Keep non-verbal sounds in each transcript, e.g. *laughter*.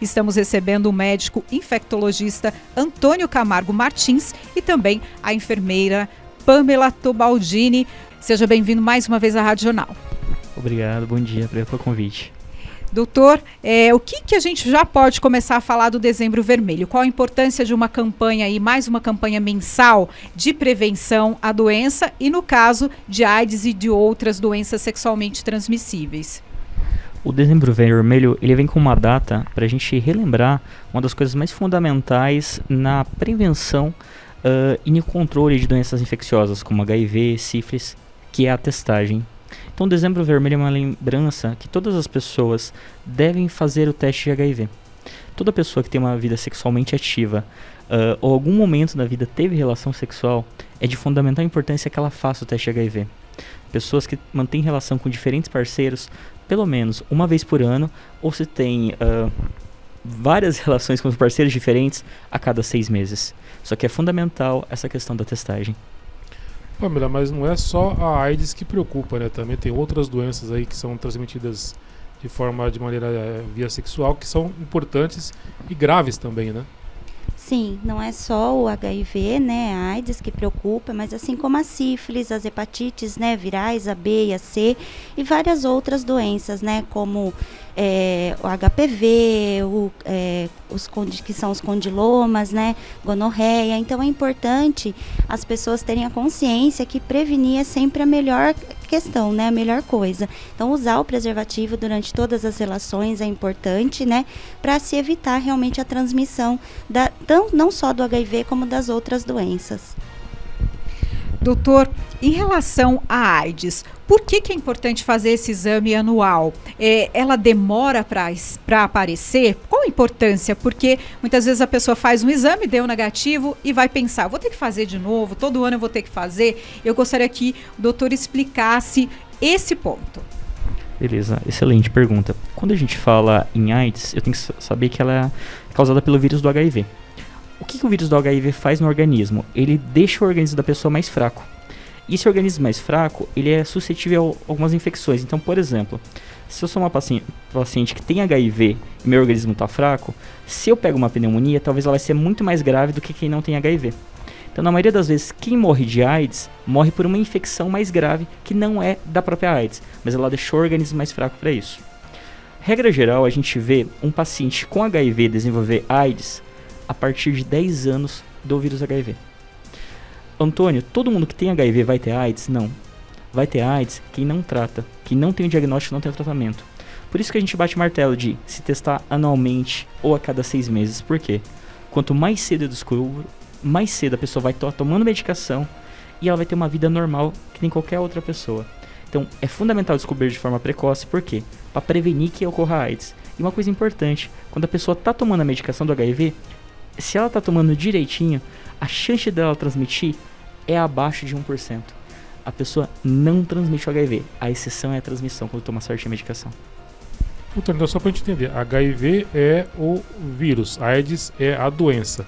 estamos recebendo o médico infectologista Antônio Camargo Martins e também a enfermeira Pamela Tobaldini. Seja bem-vindo mais uma vez à Rádio Jornal. Obrigado, bom dia, obrigado pelo convite. Doutor, é, o que, que a gente já pode começar a falar do Dezembro Vermelho? Qual a importância de uma campanha aí, mais uma campanha mensal de prevenção à doença e no caso de AIDS e de outras doenças sexualmente transmissíveis? O Dezembro Vermelho ele vem com uma data para a gente relembrar uma das coisas mais fundamentais na prevenção uh, e no controle de doenças infecciosas como HIV, sífilis, que é a testagem então, dezembro vermelho é uma lembrança que todas as pessoas devem fazer o teste de HIV. Toda pessoa que tem uma vida sexualmente ativa uh, ou algum momento da vida teve relação sexual, é de fundamental importância que ela faça o teste de HIV. Pessoas que mantêm relação com diferentes parceiros, pelo menos uma vez por ano, ou se tem uh, várias *laughs* relações com parceiros diferentes a cada seis meses. Só que é fundamental essa questão da testagem. Pamela, mas não é só a AIDS que preocupa, né? Também tem outras doenças aí que são transmitidas de forma de maneira é, via sexual que são importantes e graves também, né? Sim, não é só o HIV, né, a AIDS que preocupa, mas assim como a sífilis, as hepatites, né, virais, a B e a C e várias outras doenças, né, como é, o HPV, o, é, os que são os condilomas, né, gonorreia. Então é importante as pessoas terem a consciência que prevenir é sempre a melhor questão, né, a melhor coisa. Então usar o preservativo durante todas as relações é importante, né, para se evitar realmente a transmissão da, tão, não só do HIV como das outras doenças. Doutor, em relação à AIDS, por que, que é importante fazer esse exame anual? É, ela demora para aparecer? Qual a importância? Porque muitas vezes a pessoa faz um exame, deu negativo e vai pensar, vou ter que fazer de novo, todo ano eu vou ter que fazer. Eu gostaria que o doutor explicasse esse ponto. Beleza, excelente pergunta. Quando a gente fala em AIDS, eu tenho que saber que ela é causada pelo vírus do HIV. O que, que o vírus do HIV faz no organismo? Ele deixa o organismo da pessoa mais fraco. E esse organismo mais fraco, ele é suscetível a algumas infecções. Então, por exemplo, se eu sou uma paciente, paciente que tem HIV e meu organismo está fraco, se eu pego uma pneumonia, talvez ela vai ser muito mais grave do que quem não tem HIV. Então, na maioria das vezes, quem morre de AIDS morre por uma infecção mais grave que não é da própria AIDS, mas ela deixou o organismo mais fraco para isso. Regra geral, a gente vê um paciente com HIV desenvolver AIDS a partir de 10 anos do vírus HIV. Antônio, todo mundo que tem HIV vai ter AIDS? Não. Vai ter AIDS quem não trata, quem não tem o diagnóstico, não tem o tratamento. Por isso que a gente bate martelo de se testar anualmente ou a cada seis meses. Por quê? Quanto mais cedo eu descubro, mais cedo a pessoa vai estar tomando medicação e ela vai ter uma vida normal que nem qualquer outra pessoa. Então é fundamental descobrir de forma precoce, por quê? Para prevenir que ocorra AIDS. E uma coisa importante, quando a pessoa está tomando a medicação do HIV, se ela tá tomando direitinho, a chance dela transmitir é abaixo de 1%. A pessoa não transmite o HIV. A exceção é a transmissão quando toma certa medicação. Puta, então só pra gente entender, HIV é o vírus, AIDS é a doença.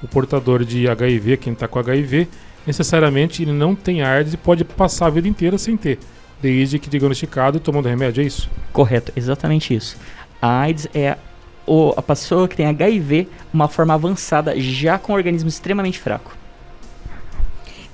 O portador de HIV, quem está com HIV, necessariamente ele não tem AIDS e pode passar a vida inteira sem ter, desde que diagnosticado e tomando remédio, é isso? Correto, exatamente isso. A AIDS é a pessoa que tem HIV uma forma avançada, já com um organismo extremamente fraco.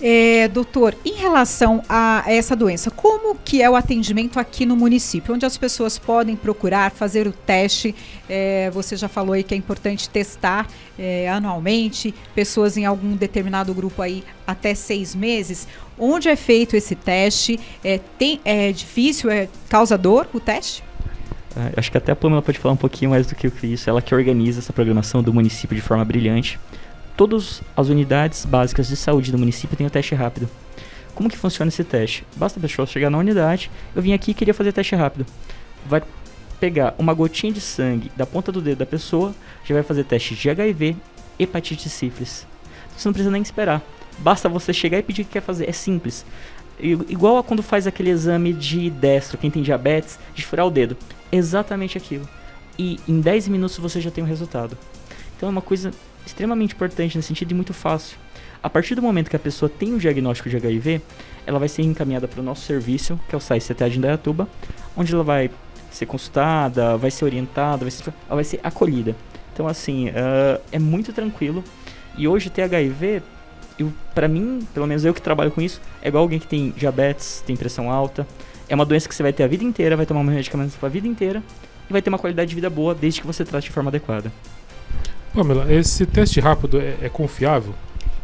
É, doutor, em relação a essa doença, como que é o atendimento aqui no município? Onde as pessoas podem procurar, fazer o teste? É, você já falou aí que é importante testar é, anualmente, pessoas em algum determinado grupo aí até seis meses. Onde é feito esse teste? É, tem, é difícil? É causador o teste? É, acho que até a Pamela pode falar um pouquinho mais do que isso. Ela que organiza essa programação do município de forma brilhante. Todas as unidades básicas de saúde do município têm o teste rápido. Como que funciona esse teste? Basta a pessoa chegar na unidade, eu vim aqui e queria fazer teste rápido. Vai pegar uma gotinha de sangue da ponta do dedo da pessoa, já vai fazer teste de HIV, hepatite e sífilis. Você não precisa nem esperar. Basta você chegar e pedir o que quer fazer. É simples. Igual a quando faz aquele exame de destro, quem tem diabetes, de furar o dedo exatamente aquilo. E em 10 minutos você já tem o resultado. Então é uma coisa extremamente importante nesse sentido e muito fácil. A partir do momento que a pessoa tem o diagnóstico de HIV, ela vai ser encaminhada para o nosso serviço, que é o site CTA de Indaiatuba, onde ela vai ser consultada, vai ser orientada, vai ser, ela vai ser acolhida. Então, assim, uh, é muito tranquilo. E hoje ter HIV, pra mim, pelo menos eu que trabalho com isso, é igual alguém que tem diabetes, tem pressão alta. É uma doença que você vai ter a vida inteira, vai tomar medicamentos a vida inteira e vai ter uma qualidade de vida boa desde que você trate de forma adequada. Pamela, esse teste rápido é, é confiável?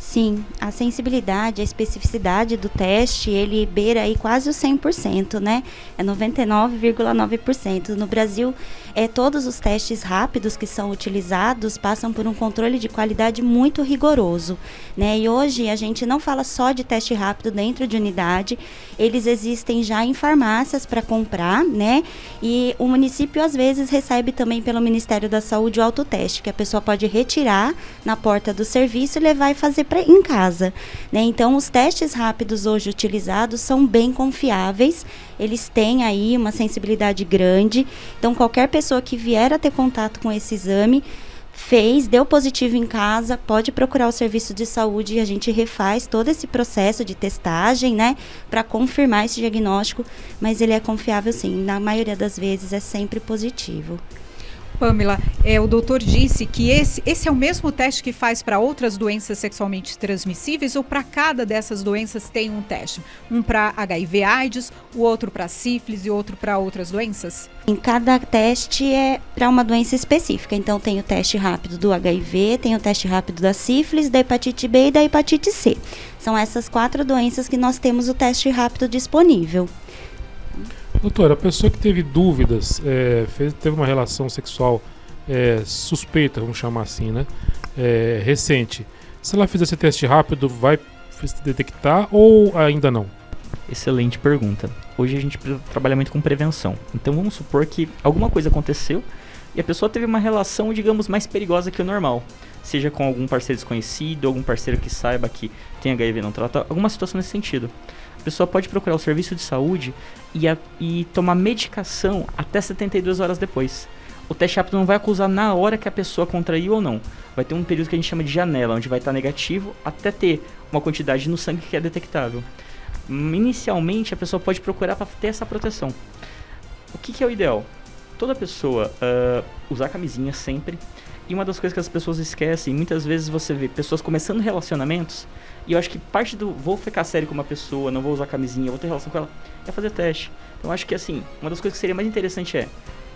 Sim, a sensibilidade, a especificidade do teste, ele beira aí quase o 100%, né? É 99,9%. No Brasil, é, todos os testes rápidos que são utilizados passam por um controle de qualidade muito rigoroso, né? E hoje a gente não fala só de teste rápido dentro de unidade, eles existem já em farmácias para comprar, né? E o município às vezes recebe também pelo Ministério da Saúde o autoteste, que a pessoa pode retirar na porta do serviço e levar e fazer pra, em casa, né? Então os testes rápidos hoje utilizados são bem confiáveis, eles têm aí uma sensibilidade grande, então qualquer pessoa que vier a ter contato com esse exame fez, deu positivo em casa, pode procurar o serviço de saúde e a gente refaz todo esse processo de testagem, né, para confirmar esse diagnóstico, mas ele é confiável sim, na maioria das vezes é sempre positivo. Pamela, é, o doutor disse que esse, esse é o mesmo teste que faz para outras doenças sexualmente transmissíveis ou para cada dessas doenças tem um teste? Um para HIV AIDS, o outro para sífilis e outro para outras doenças? Em cada teste é para uma doença específica. Então tem o teste rápido do HIV, tem o teste rápido da sífilis, da hepatite B e da hepatite C. São essas quatro doenças que nós temos o teste rápido disponível. Doutora, a pessoa que teve dúvidas, é, fez, teve uma relação sexual é, suspeita, vamos chamar assim, né? É, recente. Se ela fizer esse teste rápido, vai detectar ou ainda não? Excelente pergunta. Hoje a gente trabalha muito com prevenção. Então vamos supor que alguma coisa aconteceu e a pessoa teve uma relação, digamos, mais perigosa que o normal. Seja com algum parceiro desconhecido, algum parceiro que saiba que tem HIV não trata, alguma situação nesse sentido a pessoa pode procurar o serviço de saúde e, a, e tomar medicação até 72 horas depois. O teste rápido não vai acusar na hora que a pessoa contraiu ou não. Vai ter um período que a gente chama de janela, onde vai estar negativo até ter uma quantidade no sangue que é detectável. Inicialmente, a pessoa pode procurar para ter essa proteção. O que, que, é o ideal? Toda pessoa uh, usar camisinha sempre. E uma das coisas que as pessoas esquecem, muitas vezes você vê pessoas começando relacionamentos e eu acho que parte do vou ficar sério com uma pessoa, não vou usar camisinha, vou ter relação com ela, é fazer teste. Então acho que assim, uma das coisas que seria mais interessante é,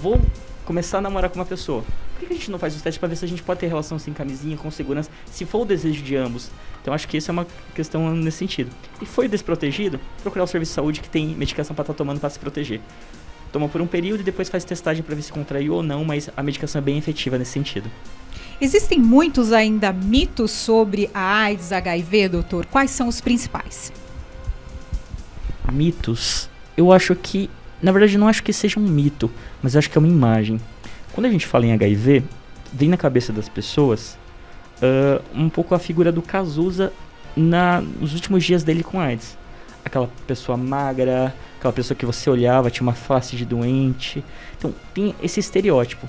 vou começar a namorar com uma pessoa. Por que a gente não faz os testes para ver se a gente pode ter relação sem camisinha, com segurança, se for o desejo de ambos? Então acho que isso é uma questão nesse sentido. E foi desprotegido, procurar o serviço de saúde que tem medicação para estar tá tomando para se proteger. Toma por um período e depois faz testagem para ver se contraiu ou não, mas a medicação é bem efetiva nesse sentido. Existem muitos ainda mitos sobre a AIDS, HIV, doutor? Quais são os principais? Mitos. Eu acho que, na verdade, não acho que seja um mito, mas acho que é uma imagem. Quando a gente fala em HIV, vem na cabeça das pessoas uh, um pouco a figura do Cazuza na, nos últimos dias dele com AIDS. Aquela pessoa magra, aquela pessoa que você olhava, tinha uma face de doente. Então, tem esse estereótipo.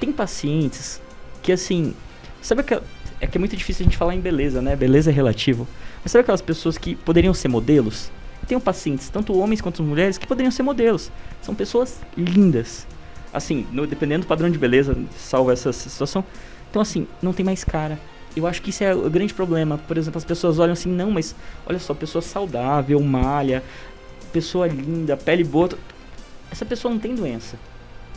Tem pacientes que assim, sabe aquela, é que é muito difícil a gente falar em beleza, né? Beleza é relativo. Mas sabe aquelas pessoas que poderiam ser modelos? Tem pacientes, tanto homens quanto mulheres, que poderiam ser modelos. São pessoas lindas. Assim, no, dependendo do padrão de beleza, salva essa situação. Então, assim, não tem mais cara. Eu acho que isso é o grande problema. Por exemplo, as pessoas olham assim, não, mas olha só, pessoa saudável, malha, pessoa linda, pele boa. Essa pessoa não tem doença.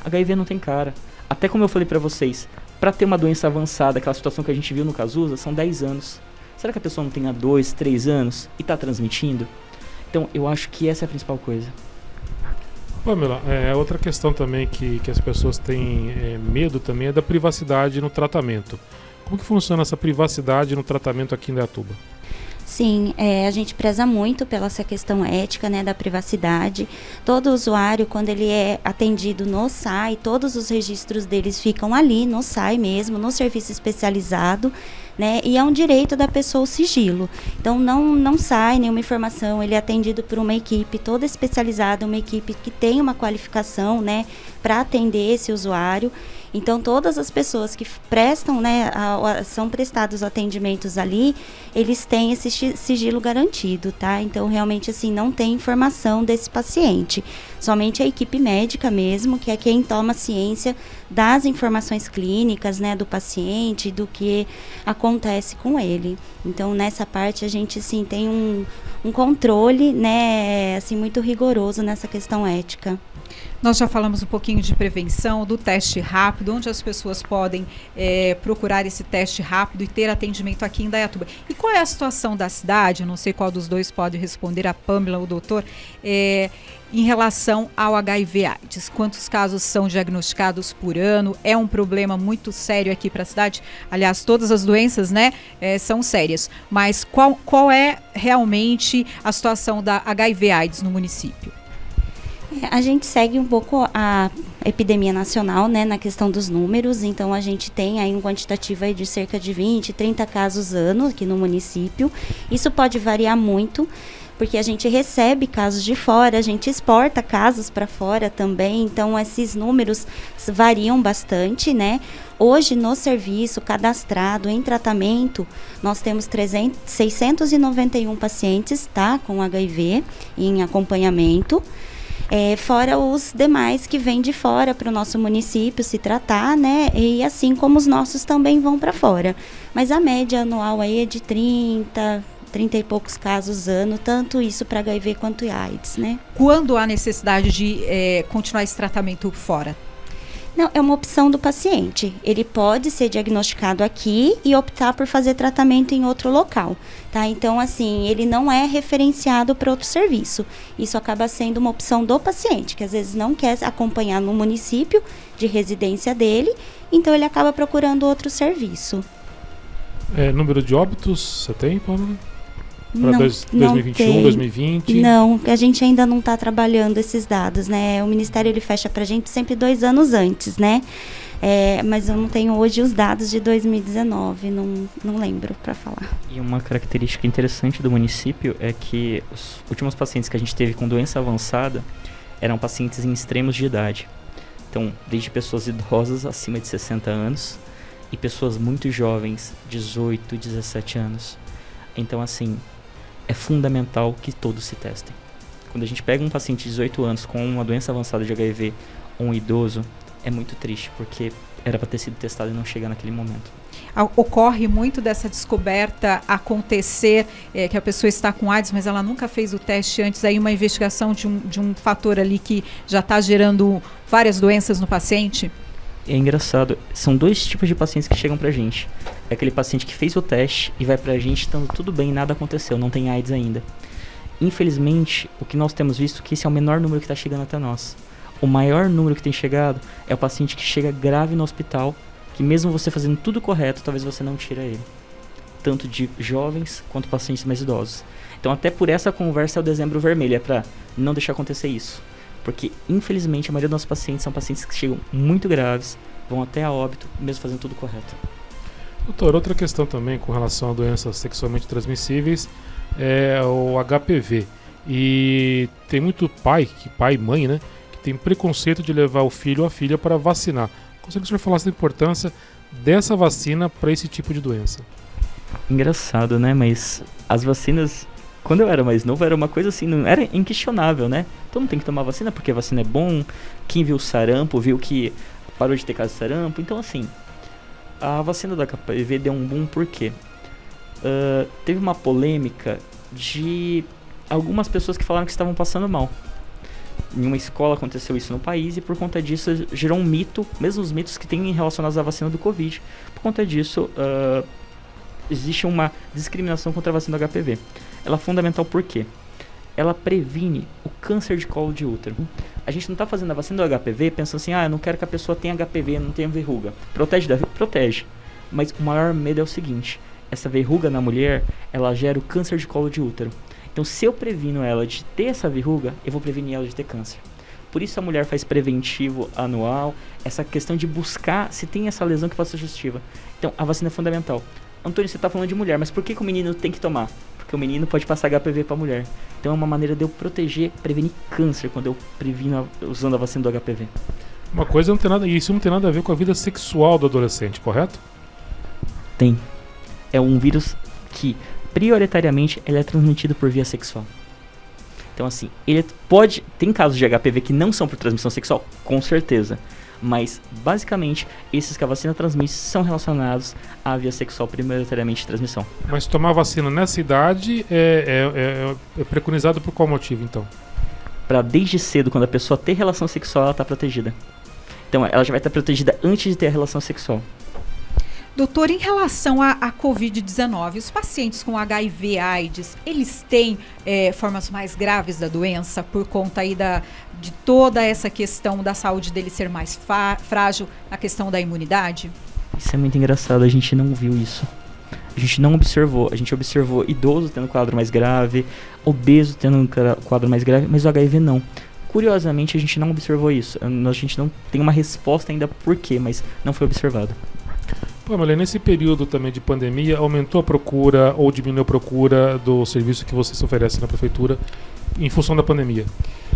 HIV não tem cara. Até como eu falei para vocês, para ter uma doença avançada, aquela situação que a gente viu no Cazuza, são 10 anos. Será que a pessoa não tem há 2, 3 anos e está transmitindo? Então, eu acho que essa é a principal coisa. Pamela, é, outra questão também que, que as pessoas têm é, medo também é da privacidade no tratamento. Como que funciona essa privacidade no tratamento aqui em Dayatuba? Sim, é, a gente preza muito pela essa questão ética, né, da privacidade. Todo usuário, quando ele é atendido no SAI, todos os registros deles ficam ali no SAI mesmo, no serviço especializado né? E é um direito da pessoa o sigilo. Então não não sai nenhuma informação, ele é atendido por uma equipe toda especializada, uma equipe que tem uma qualificação, né, para atender esse usuário. Então todas as pessoas que prestam, né, a, a, são prestados atendimentos ali, eles têm esse sigilo garantido, tá? Então realmente assim não tem informação desse paciente. Somente a equipe médica mesmo, que é quem toma ciência das informações clínicas, né, do paciente, do que acontece com ele. Então, nessa parte a gente sim tem um, um controle, né, assim muito rigoroso nessa questão ética. Nós já falamos um pouquinho de prevenção, do teste rápido, onde as pessoas podem é, procurar esse teste rápido e ter atendimento aqui em Dayatuba. E qual é a situação da cidade? Não sei qual dos dois pode responder, a Pamela ou o doutor, é, em relação ao HIV/AIDS. Quantos casos são diagnosticados por ano? É um problema muito sério aqui para a cidade. Aliás, todas as doenças, né, é, são sérias. Mas qual, qual é realmente a situação da HIV/AIDS no município? É, a gente segue um pouco a epidemia nacional, né, na questão dos números. Então a gente tem aí um quantitativo aí de cerca de 20, 30 casos ano aqui no município. Isso pode variar muito, porque a gente recebe casos de fora, a gente exporta casos para fora também. Então esses números variam bastante, né? Hoje no serviço cadastrado em tratamento, nós temos 300, 691 pacientes, tá, com HIV em acompanhamento. É, fora os demais que vêm de fora para o nosso município se tratar, né? E assim como os nossos também vão para fora. Mas a média anual aí é de 30, 30 e poucos casos ano, tanto isso para HIV quanto AIDS, né? Quando há necessidade de é, continuar esse tratamento fora? Não, é uma opção do paciente. Ele pode ser diagnosticado aqui e optar por fazer tratamento em outro local, tá? Então, assim, ele não é referenciado para outro serviço. Isso acaba sendo uma opção do paciente, que às vezes não quer acompanhar no município de residência dele, então ele acaba procurando outro serviço. É, número de óbitos, você tem, Pamela? Para 2021, 2020? Não, a gente ainda não está trabalhando esses dados, né? O Ministério ele fecha para a gente sempre dois anos antes, né? É, mas eu não tenho hoje os dados de 2019, não, não lembro para falar. E uma característica interessante do município é que os últimos pacientes que a gente teve com doença avançada eram pacientes em extremos de idade. Então, desde pessoas idosas acima de 60 anos e pessoas muito jovens, 18, 17 anos. Então, assim, é fundamental que todos se testem. Quando a gente pega um paciente de 18 anos com uma doença avançada de HIV ou um idoso, é muito triste, porque era para ter sido testado e não chega naquele momento. Ocorre muito dessa descoberta acontecer, é, que a pessoa está com AIDS, mas ela nunca fez o teste antes, aí uma investigação de um, de um fator ali que já está gerando várias doenças no paciente? É engraçado. São dois tipos de pacientes que chegam pra gente. É aquele paciente que fez o teste e vai pra gente estando tudo bem, nada aconteceu, não tem AIDS ainda. Infelizmente, o que nós temos visto é que esse é o menor número que está chegando até nós. O maior número que tem chegado é o paciente que chega grave no hospital, que mesmo você fazendo tudo correto, talvez você não tira ele. Tanto de jovens quanto pacientes mais idosos. Então até por essa conversa é o dezembro vermelho, é para não deixar acontecer isso. Porque, infelizmente, a maioria dos nossos pacientes são pacientes que chegam muito graves, vão até a óbito, mesmo fazendo tudo correto. Doutor, outra questão também com relação a doenças sexualmente transmissíveis é o HPV. E tem muito pai, que pai e mãe, né, que tem preconceito de levar o filho ou a filha para vacinar. Consegue o senhor falasse da importância dessa vacina para esse tipo de doença? Engraçado, né? Mas as vacinas quando eu era mais novo, era uma coisa assim, não era inquestionável, né? Todo mundo tem que tomar vacina porque vacina é bom. Quem viu sarampo viu que parou de ter caso de sarampo. Então, assim, a vacina da HPV deu um boom porque uh, teve uma polêmica de algumas pessoas que falaram que estavam passando mal. Em uma escola aconteceu isso no país e por conta disso gerou um mito, mesmo os mitos que tem relacionados à vacina do Covid. Por conta disso, uh, existe uma discriminação contra a vacina do HPV. Ela é fundamental por quê? Ela previne o câncer de colo de útero. A gente não está fazendo a vacina do HPV pensando assim, ah, eu não quero que a pessoa tenha HPV, não tenha verruga. Protege da protege. Mas o maior medo é o seguinte: essa verruga na mulher, ela gera o câncer de colo de útero. Então, se eu previno ela de ter essa verruga, eu vou prevenir ela de ter câncer. Por isso a mulher faz preventivo anual, essa questão de buscar se tem essa lesão que possa ser. Então, a vacina é fundamental. Antônio, você está falando de mulher, mas por que, que o menino tem que tomar? Porque o menino pode passar HPV para a mulher. Então é uma maneira de eu proteger, prevenir câncer quando eu previno usando a vacina do HPV. Uma coisa não tem nada, isso não tem nada a ver com a vida sexual do adolescente, correto? Tem. É um vírus que prioritariamente ele é transmitido por via sexual. Então, assim, ele pode. Tem casos de HPV que não são por transmissão sexual? Com certeza. Mas, basicamente, esses que a vacina transmite são relacionados à via sexual, prioritariamente de transmissão. Mas tomar vacina nessa idade é, é, é, é preconizado por qual motivo, então? Para desde cedo, quando a pessoa ter relação sexual, ela está protegida. Então, ela já vai estar protegida antes de ter a relação sexual. Doutor, em relação à, Covid-19, os pacientes com HIV AIDS, eles têm é, formas mais graves da doença por conta aí da, de toda essa questão da saúde dele ser mais frágil, a questão da imunidade? Isso é muito engraçado, a gente não viu isso. A gente não observou. A gente observou idoso tendo quadro mais grave, obeso tendo um quadro mais grave, mas o HIV não. Curiosamente, a gente não observou isso. A gente não tem uma resposta ainda por quê, mas não foi observado. Pô, Marlene, nesse período também de pandemia, aumentou a procura ou diminuiu a procura do serviço que vocês oferecem na prefeitura em função da pandemia?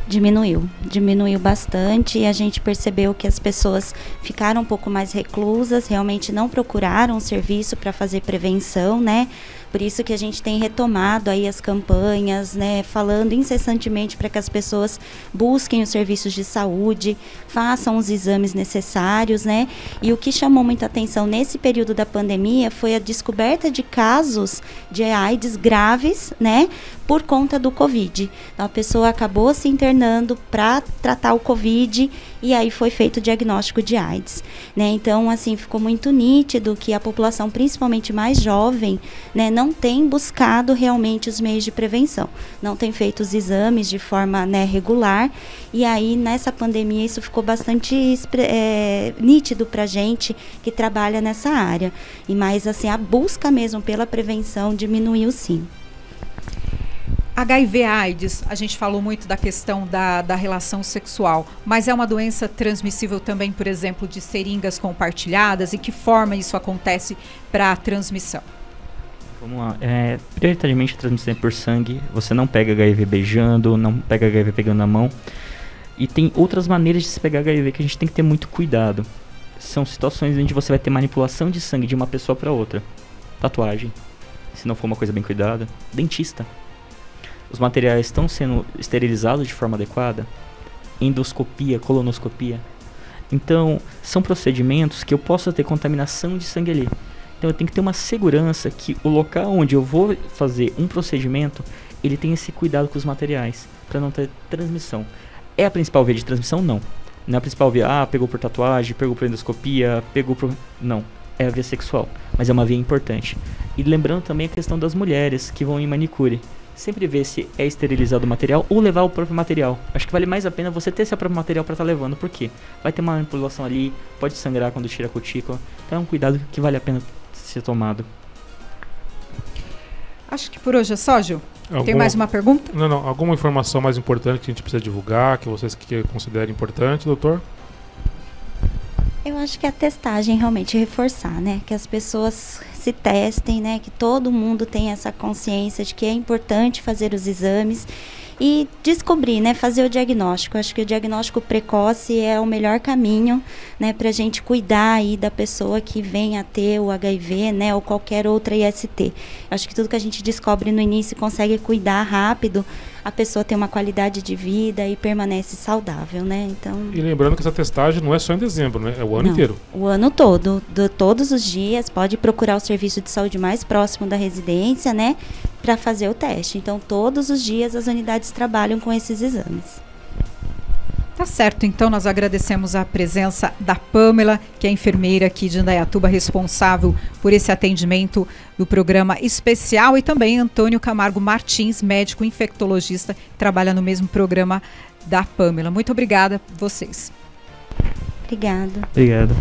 Diminuiu, diminuiu bastante e a gente percebeu que as pessoas ficaram um pouco mais reclusas, realmente não procuraram um serviço para fazer prevenção, né? Por isso que a gente tem retomado aí as campanhas, né, falando incessantemente para que as pessoas busquem os serviços de saúde, façam os exames necessários, né? E o que chamou muita atenção nesse período da pandemia foi a descoberta de casos de AIDS graves, né, por conta do Covid. Então a pessoa acabou se internando para tratar o Covid e aí foi feito o diagnóstico de AIDS, né? Então assim ficou muito nítido que a população, principalmente mais jovem, né, não tem buscado realmente os meios de prevenção, não tem feito os exames de forma né, regular e aí nessa pandemia isso ficou bastante é, nítido para gente que trabalha nessa área e mais assim a busca mesmo pela prevenção diminuiu sim. HIV AIDS, a gente falou muito da questão da, da relação sexual, mas é uma doença transmissível também, por exemplo, de seringas compartilhadas? E que forma isso acontece para a transmissão? Vamos lá. É, prioritariamente a transmissão é por sangue. Você não pega HIV beijando, não pega HIV pegando na mão. E tem outras maneiras de se pegar HIV que a gente tem que ter muito cuidado. São situações onde você vai ter manipulação de sangue de uma pessoa para outra. Tatuagem, se não for uma coisa bem cuidada. Dentista. Os materiais estão sendo esterilizados de forma adequada. Endoscopia, colonoscopia. Então, são procedimentos que eu posso ter contaminação de sangue ali. Então eu tenho que ter uma segurança que o local onde eu vou fazer um procedimento, ele tem esse cuidado com os materiais, para não ter transmissão. É a principal via de transmissão? Não. Não é a principal via, ah, pegou por tatuagem, pegou por endoscopia, pegou por... Não, é a via sexual, mas é uma via importante. E lembrando também a questão das mulheres que vão em manicure. Sempre ver se é esterilizado o material ou levar o próprio material. Acho que vale mais a pena você ter esse próprio material para estar tá levando, porque vai ter uma manipulação ali, pode sangrar quando tira a cutícula. Então é um cuidado que vale a pena ser tomado. Acho que por hoje é só, Gil. Algum... Tem mais uma pergunta? Não, não. Alguma informação mais importante que a gente precisa divulgar, que vocês que considerem importante, doutor? Eu acho que a testagem realmente reforçar, né? Que as pessoas se testem, né? Que todo mundo tenha essa consciência de que é importante fazer os exames e descobrir, né, fazer o diagnóstico. Acho que o diagnóstico precoce é o melhor caminho, né, para a gente cuidar aí da pessoa que vem a ter o HIV, né, ou qualquer outra IST. Acho que tudo que a gente descobre no início consegue cuidar rápido, a pessoa tem uma qualidade de vida e permanece saudável, né? Então. E lembrando que essa testagem não é só em dezembro, né? É o ano não, inteiro. O ano todo, do, todos os dias, pode procurar o serviço de saúde mais próximo da residência, né? Para fazer o teste. Então, todos os dias as unidades trabalham com esses exames. Tá certo, então nós agradecemos a presença da Pamela, que é enfermeira aqui de Indaiatuba, responsável por esse atendimento do programa especial, e também Antônio Camargo Martins, médico infectologista, que trabalha no mesmo programa da Pamela. Muito obrigada vocês. Obrigada. Obrigado.